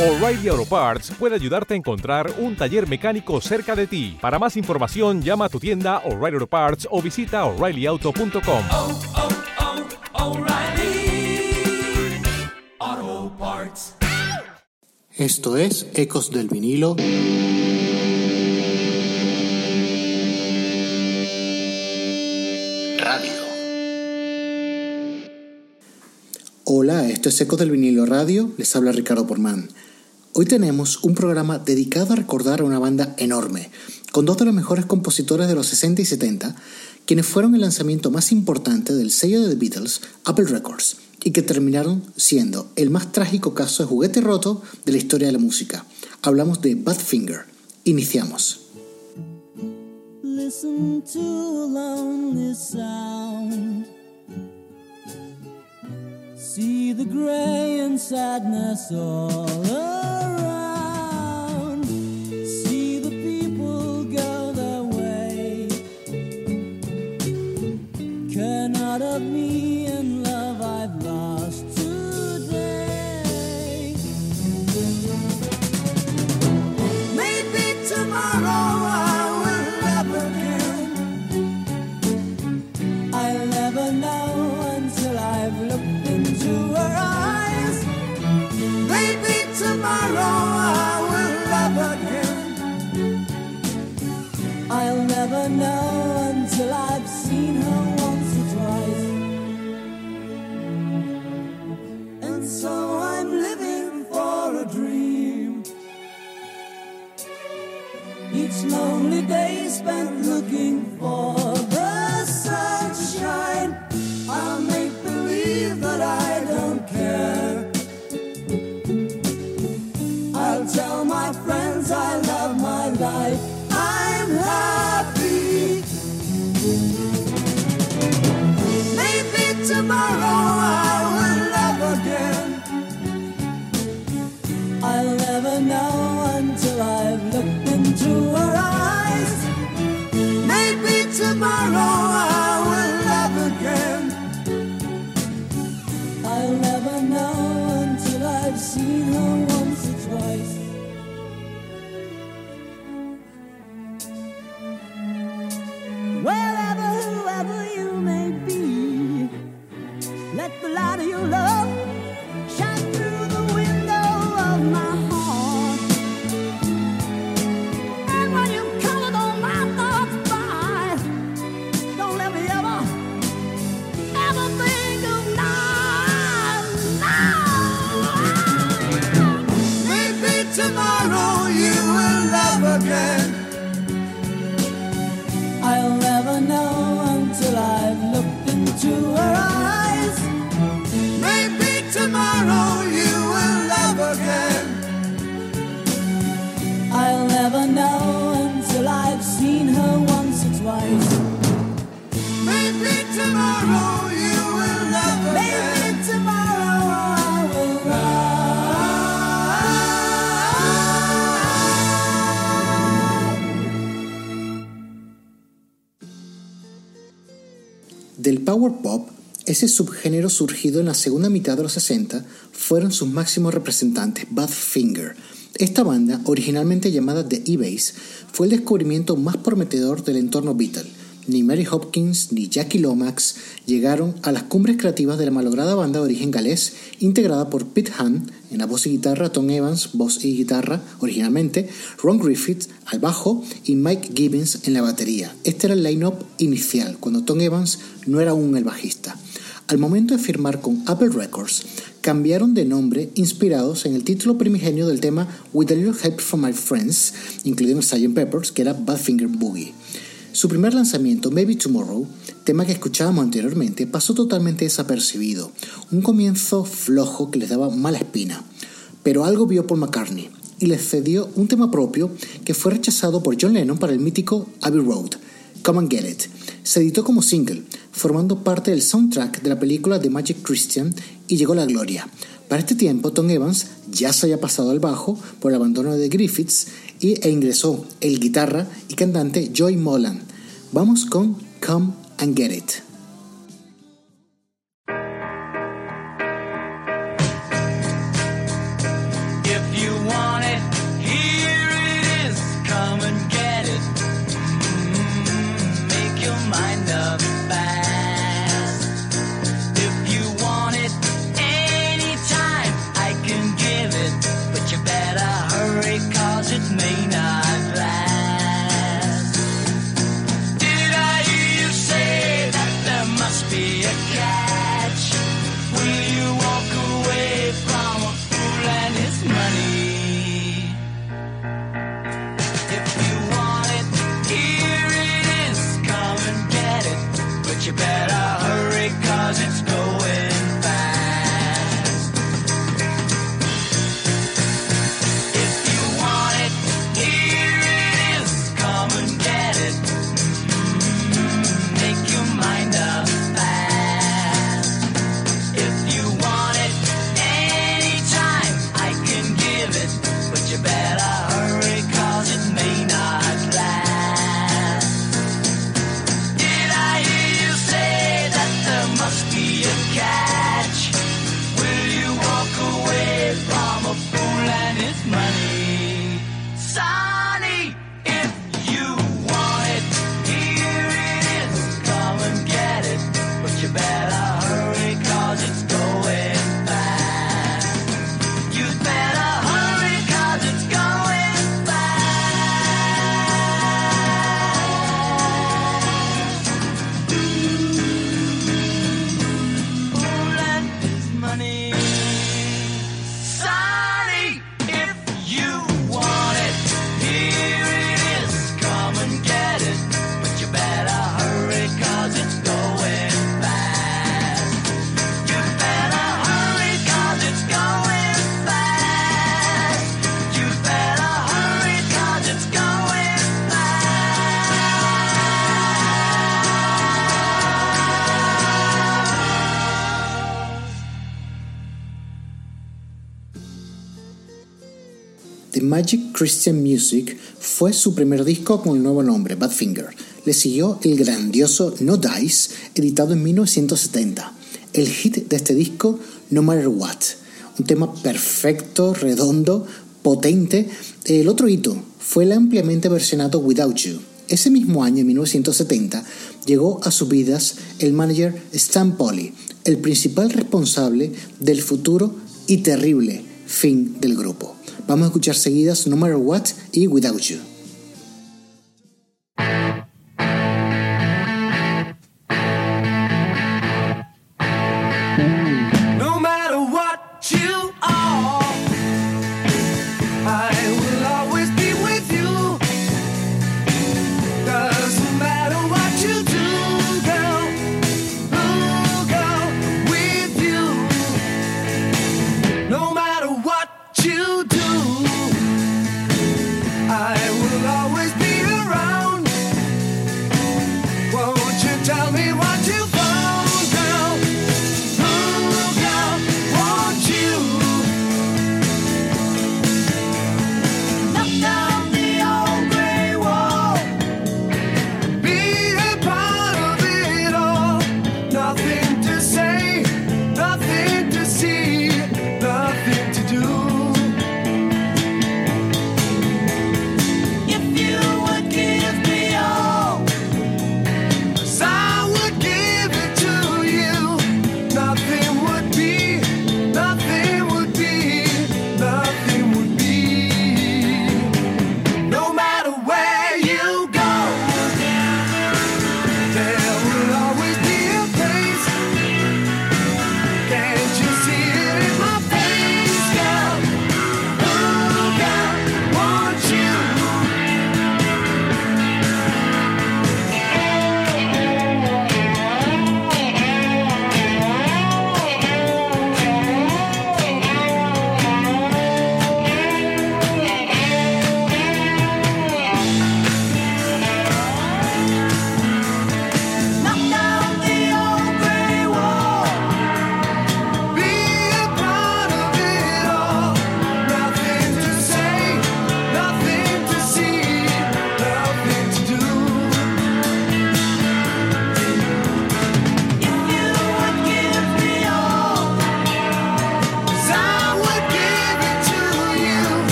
O'Reilly Auto Parts puede ayudarte a encontrar un taller mecánico cerca de ti. Para más información, llama a tu tienda O'Reilly Auto Parts o visita oreillyauto.com. oh, oh, Parts. Esto es Ecos del vinilo. Radio. Hola, esto es Ecos del vinilo radio, les habla Ricardo Porman. Hoy tenemos un programa dedicado a recordar a una banda enorme, con dos de los mejores compositores de los 60 y 70, quienes fueron el lanzamiento más importante del sello de The Beatles, Apple Records, y que terminaron siendo el más trágico caso de juguete roto de la historia de la música. Hablamos de Badfinger. Iniciamos. See the gray and sadness all around. See the people go their way. Care not of me love power pop, ese subgénero surgido en la segunda mitad de los 60, fueron sus máximos representantes, Badfinger. Esta banda, originalmente llamada The E-Bass, fue el descubrimiento más prometedor del entorno Beatle. Ni Mary Hopkins ni Jackie Lomax llegaron a las cumbres creativas de la malograda banda de origen galés, integrada por Pete Hunt en la voz y guitarra, Tom Evans, voz y guitarra originalmente, Ron Griffith al bajo y Mike Gibbons en la batería. Este era el line-up inicial, cuando Tom Evans no era aún el bajista. Al momento de firmar con Apple Records, cambiaron de nombre inspirados en el título primigenio del tema With a Little Help from My Friends, incluido en Sgt. Peppers, que era Badfinger Boogie. Su primer lanzamiento, Maybe Tomorrow, tema que escuchábamos anteriormente, pasó totalmente desapercibido. Un comienzo flojo que les daba mala espina. Pero algo vio Paul McCartney y les cedió un tema propio que fue rechazado por John Lennon para el mítico Abbey Road, Come and Get It. Se editó como single, formando parte del soundtrack de la película The Magic Christian y llegó la gloria. Para este tiempo, Tom Evans ya se había pasado al bajo por el abandono de Griffiths e ingresó el guitarra y cantante Joy Molan. Vamos con Come and Get It. Christian Music fue su primer disco con el nuevo nombre, Badfinger. Le siguió el grandioso No Dice, editado en 1970. El hit de este disco, No Matter What. Un tema perfecto, redondo, potente. El otro hito fue el ampliamente versionado Without You. Ese mismo año, en 1970, llegó a sus vidas el manager Stan Polly, el principal responsable del futuro y terrible fin del grupo. Vamos a escuchar seguidas No Matter What y Without You.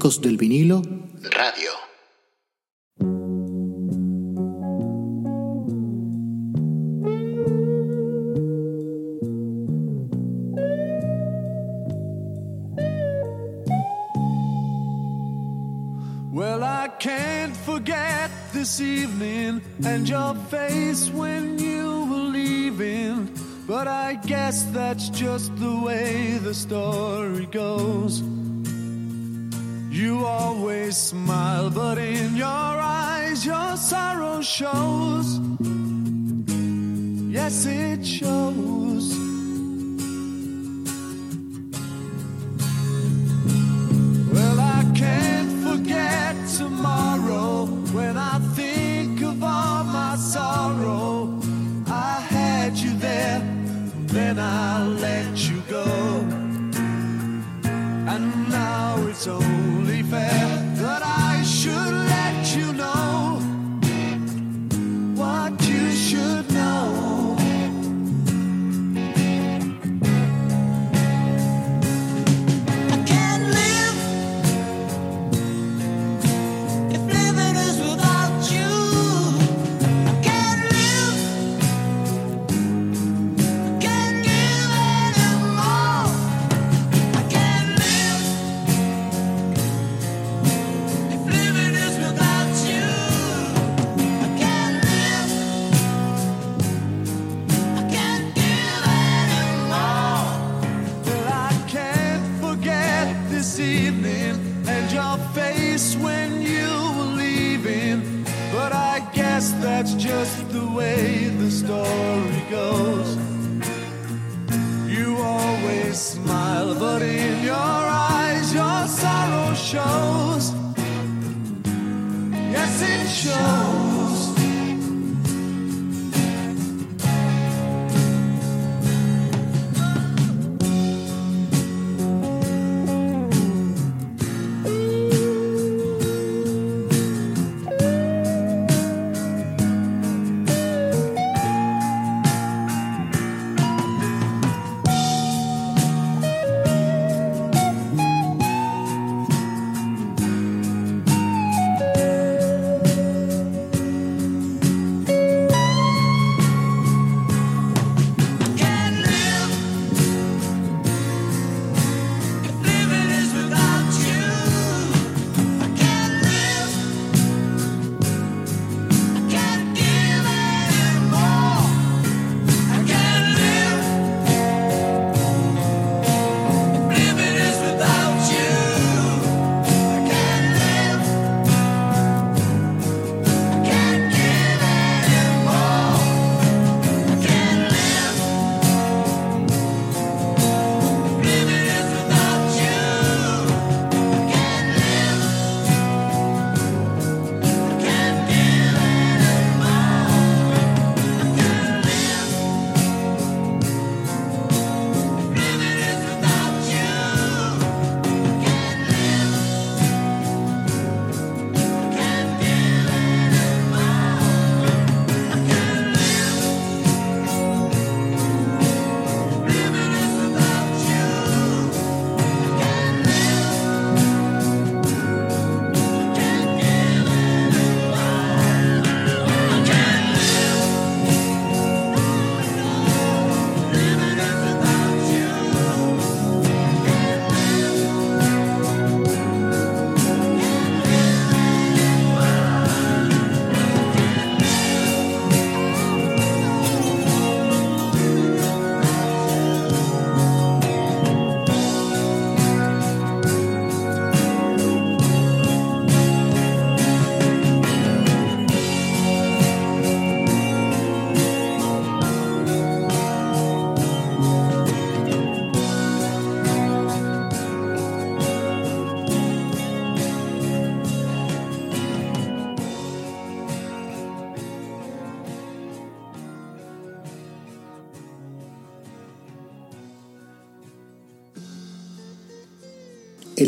Ecos del vinilo Radio. Well, I can't forget this evening and your face when you were leaving. But I guess that's just the way the story goes. You always smile, but in your eyes your sorrow shows. Yes, it shows.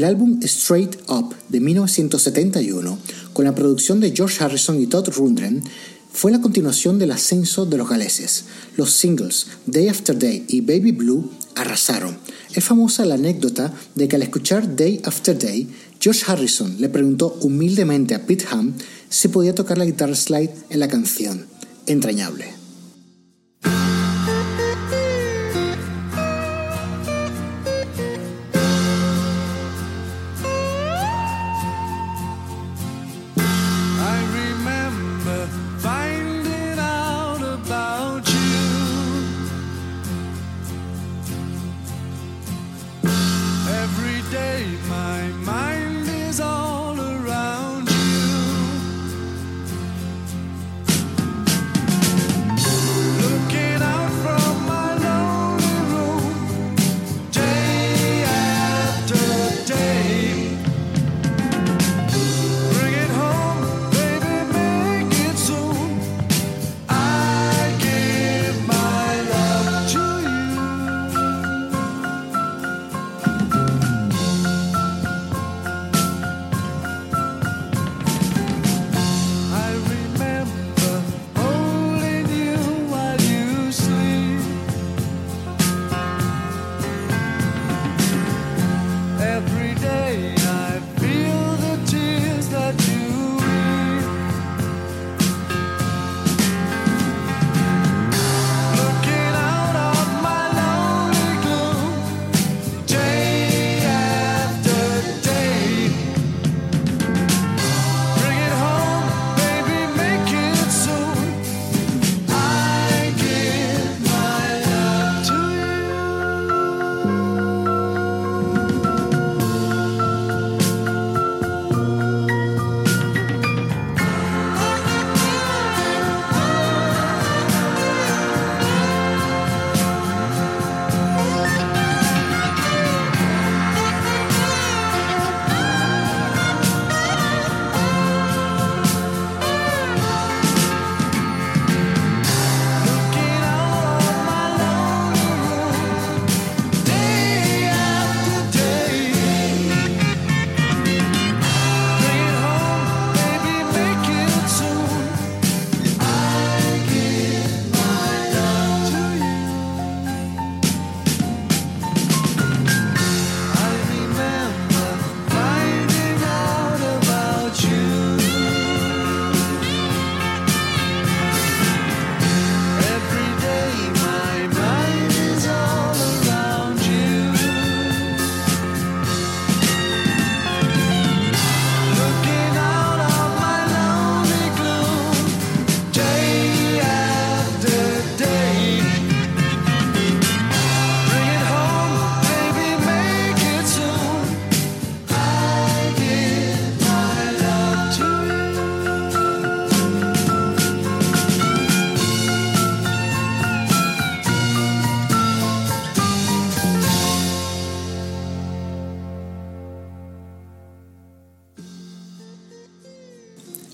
El álbum Straight Up de 1971, con la producción de George Harrison y Todd Rundgren, fue la continuación del ascenso de los galeses. Los singles Day After Day y Baby Blue arrasaron. Es famosa la anécdota de que al escuchar Day After Day, George Harrison le preguntó humildemente a Pete Ham si podía tocar la guitarra slide en la canción. Entrañable. Day my mind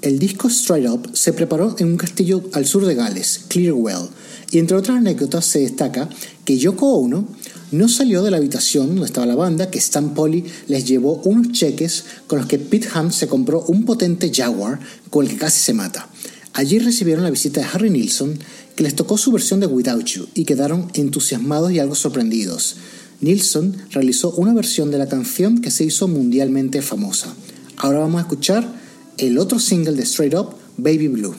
El disco Straight Up se preparó en un castillo al sur de Gales, Clearwell, y entre otras anécdotas se destaca que Yoko Ono no salió de la habitación donde estaba la banda, que Stan Polly les llevó unos cheques con los que Pete Ham se compró un potente Jaguar con el que casi se mata. Allí recibieron la visita de Harry Nilsson, que les tocó su versión de Without You y quedaron entusiasmados y algo sorprendidos. Nilsson realizó una versión de la canción que se hizo mundialmente famosa. Ahora vamos a escuchar el otro single de Straight Up, Baby Blue.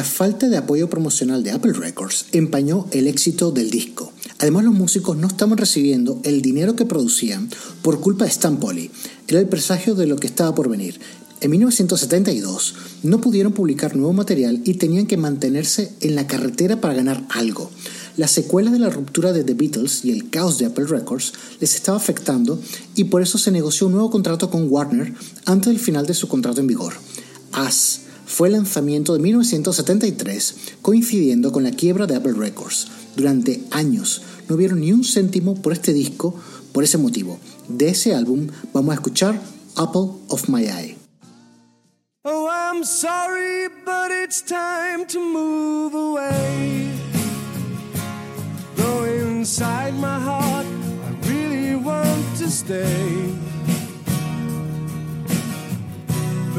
La falta de apoyo promocional de Apple Records empañó el éxito del disco. Además, los músicos no estaban recibiendo el dinero que producían por culpa de Stan Polly. Era el presagio de lo que estaba por venir. En 1972 no pudieron publicar nuevo material y tenían que mantenerse en la carretera para ganar algo. Las secuelas de la ruptura de The Beatles y el caos de Apple Records les estaba afectando y por eso se negoció un nuevo contrato con Warner antes del final de su contrato en vigor. As fue el lanzamiento de 1973, coincidiendo con la quiebra de Apple Records. Durante años no vieron ni un céntimo por este disco por ese motivo. De ese álbum vamos a escuchar Apple of My Eye. Oh, I'm sorry, but it's time to move away. Though inside my heart to stay.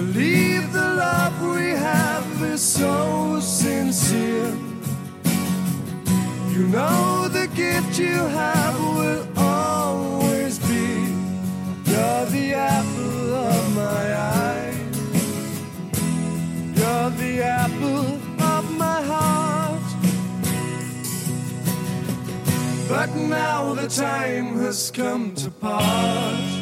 Believe the love we have is so sincere. You know the gift you have will always be. You're the apple of my eye. You're the apple of my heart. But now the time has come to part.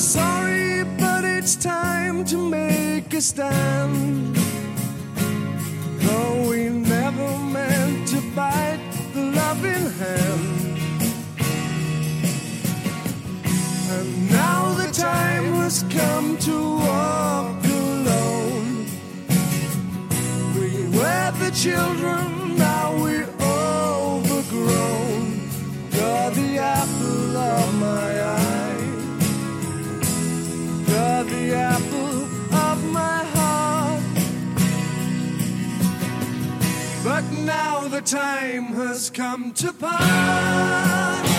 Sorry, but it's time to make a stand. Though we never meant to bite the loving hand. And now the time has come to walk alone. We were the children, the time has come to part.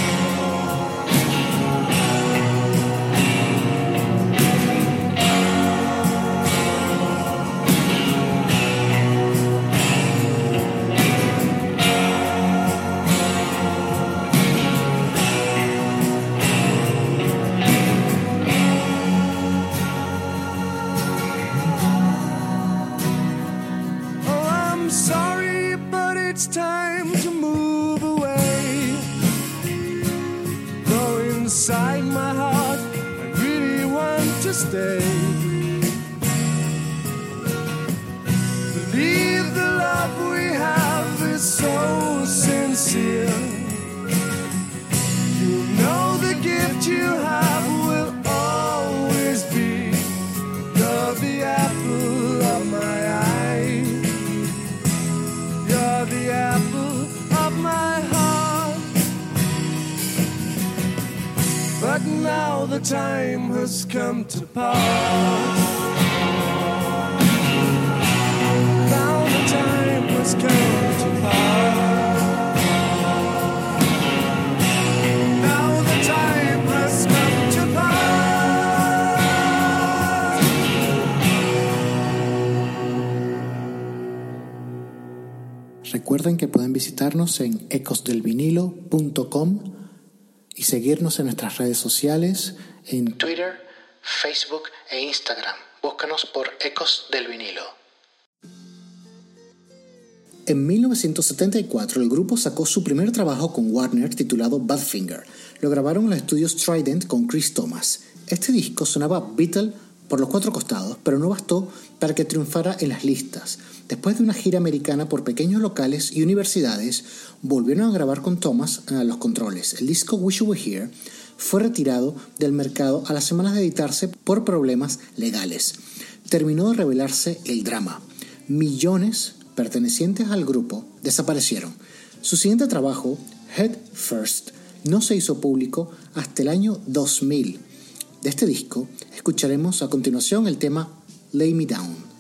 En ecosdelvinilo.com y seguirnos en nuestras redes sociales en Twitter, Facebook e Instagram. Búscanos por Ecos del Vinilo. En 1974 el grupo sacó su primer trabajo con Warner titulado Badfinger. Lo grabaron en los estudios Trident con Chris Thomas. Este disco sonaba Beatle por los cuatro costados, pero no bastó para que triunfara en las listas. Después de una gira americana por pequeños locales y universidades, volvieron a grabar con Thomas a los controles. El disco Wish You Were Here fue retirado del mercado a las semanas de editarse por problemas legales. Terminó de revelarse el drama. Millones pertenecientes al grupo desaparecieron. Su siguiente trabajo, Head First, no se hizo público hasta el año 2000. De este disco escucharemos a continuación el tema Lay Me Down.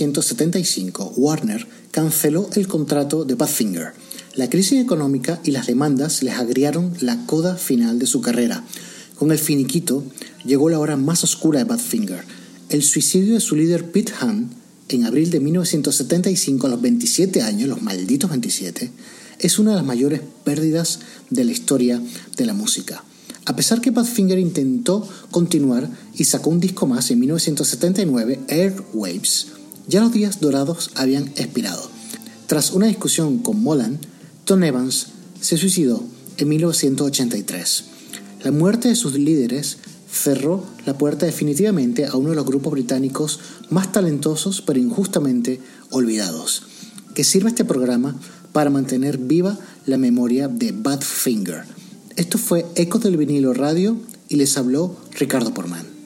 1975 Warner canceló el contrato de Badfinger. La crisis económica y las demandas les agriaron la coda final de su carrera. Con el finiquito llegó la hora más oscura de Badfinger, el suicidio de su líder Pete Hunt en abril de 1975 a los 27 años, los malditos 27, es una de las mayores pérdidas de la historia de la música. A pesar que Badfinger intentó continuar y sacó un disco más en 1979, Airwaves, ya los días dorados habían expirado. Tras una discusión con Molan, Tom Evans se suicidó en 1983. La muerte de sus líderes cerró la puerta definitivamente a uno de los grupos británicos más talentosos pero injustamente olvidados. Que sirva este programa para mantener viva la memoria de Badfinger. Esto fue Ecos del vinilo radio y les habló Ricardo Porman.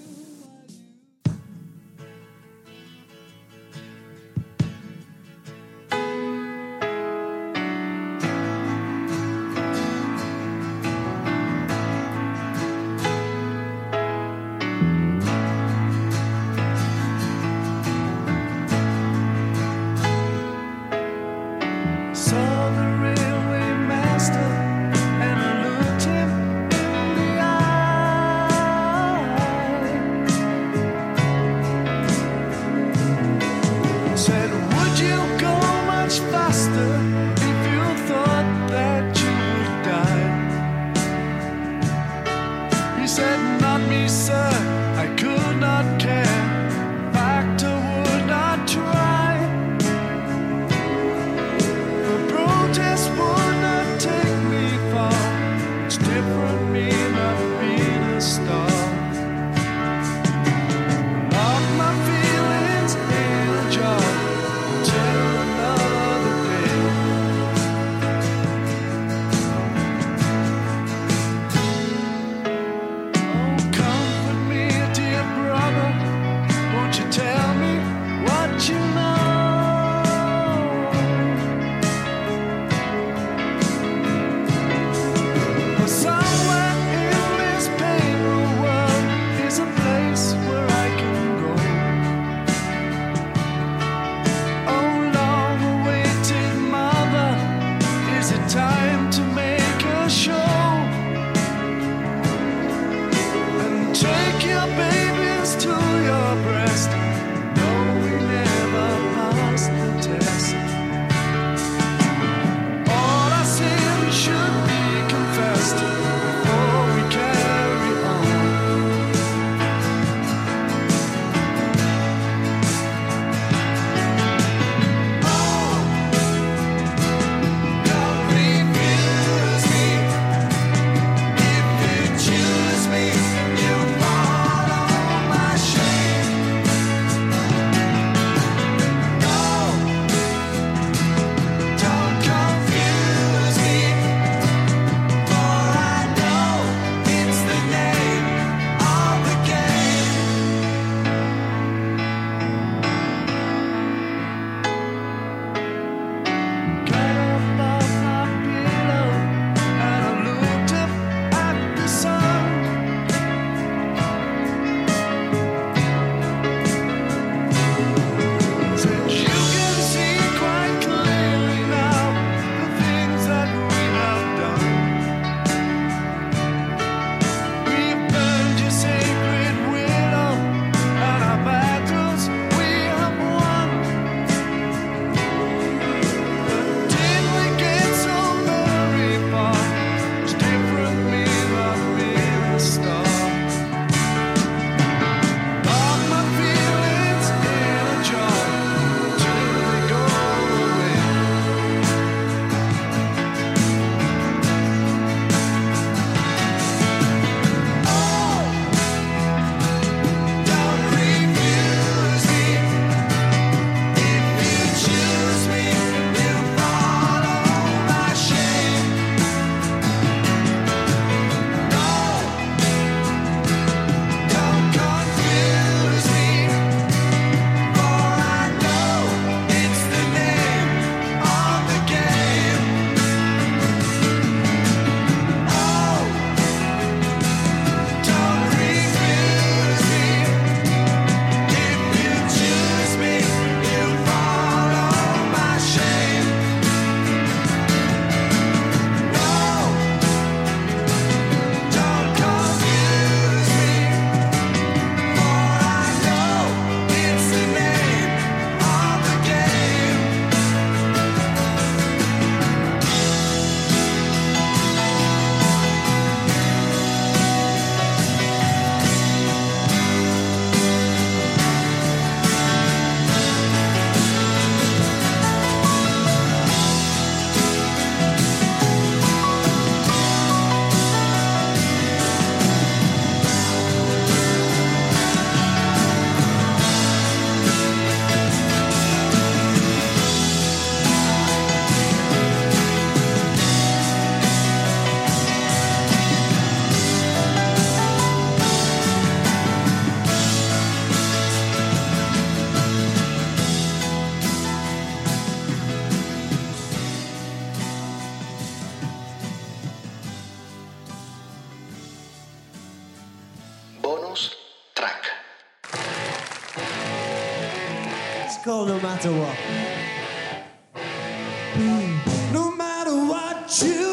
you.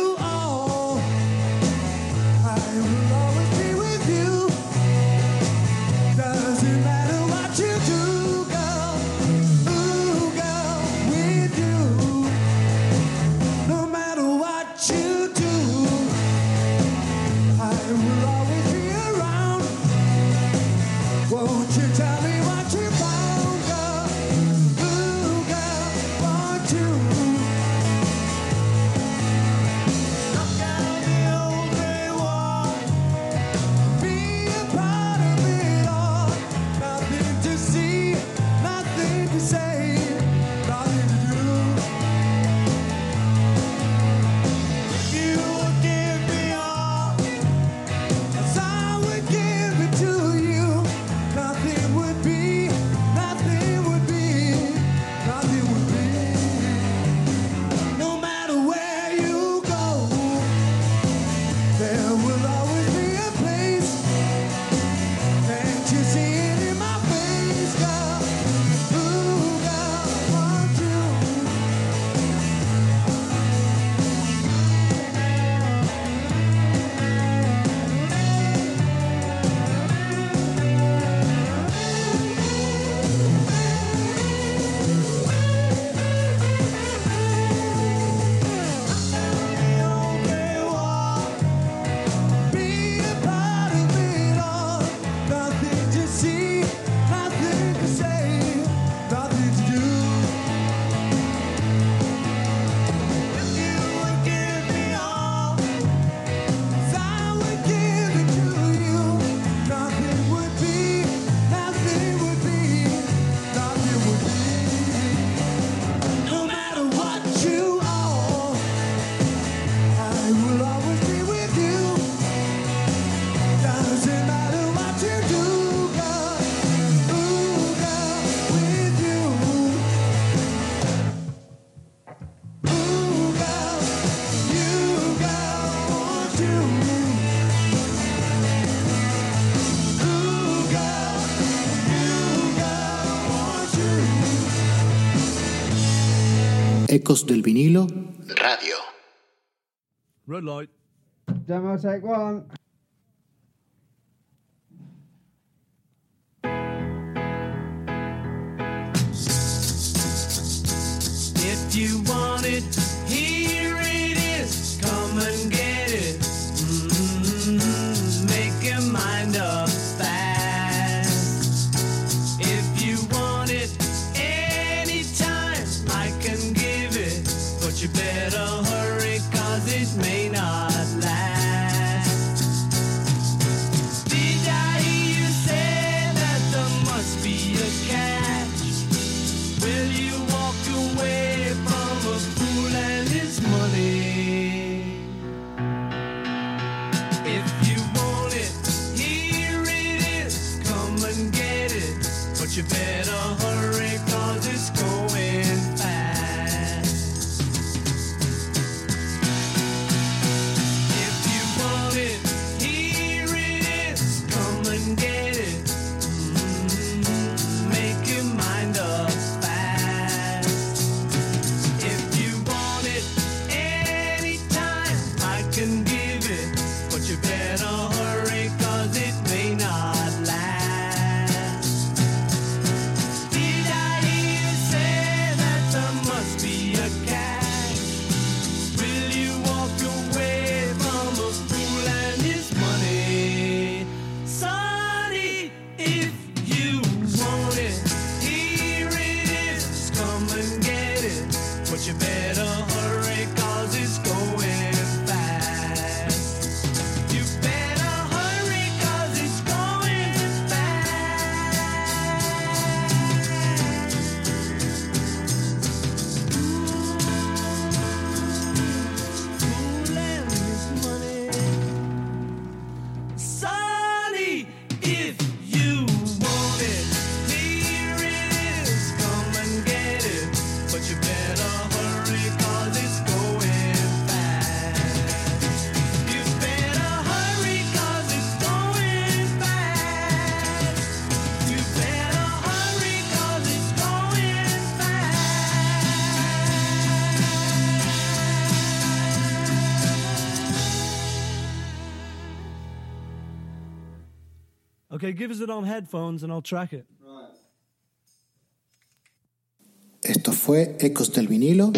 Ecos del vinilo. Radio. Red light. Demo take one. If you want it. Give us it on headphones and I'll track it. Right. Esto fue Ecos del vinilo.